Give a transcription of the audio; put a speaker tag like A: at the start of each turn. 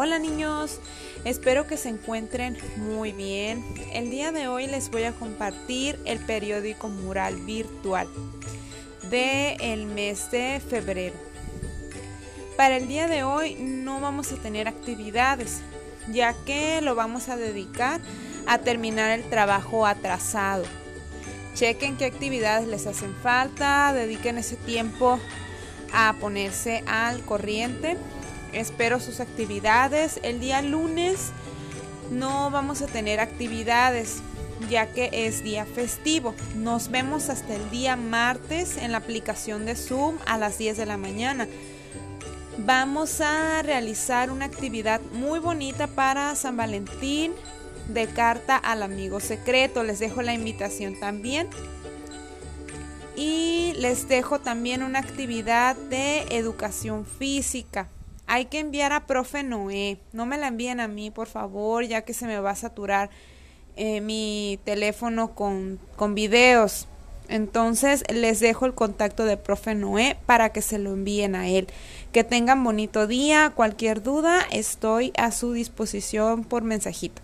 A: Hola niños, espero que se encuentren muy bien. El día de hoy les voy a compartir el periódico mural virtual del el mes de febrero. Para el día de hoy no vamos a tener actividades, ya que lo vamos a dedicar a terminar el trabajo atrasado. Chequen qué actividades les hacen falta, dediquen ese tiempo a ponerse al corriente Espero sus actividades. El día lunes no vamos a tener actividades ya que es día festivo. Nos vemos hasta el día martes en la aplicación de Zoom a las 10 de la mañana. Vamos a realizar una actividad muy bonita para San Valentín de carta al amigo secreto. Les dejo la invitación también. Y les dejo también una actividad de educación física. Hay que enviar a profe Noé. No me la envíen a mí, por favor, ya que se me va a saturar eh, mi teléfono con, con videos. Entonces les dejo el contacto de profe Noé para que se lo envíen a él. Que tengan bonito día. Cualquier duda, estoy a su disposición por mensajito.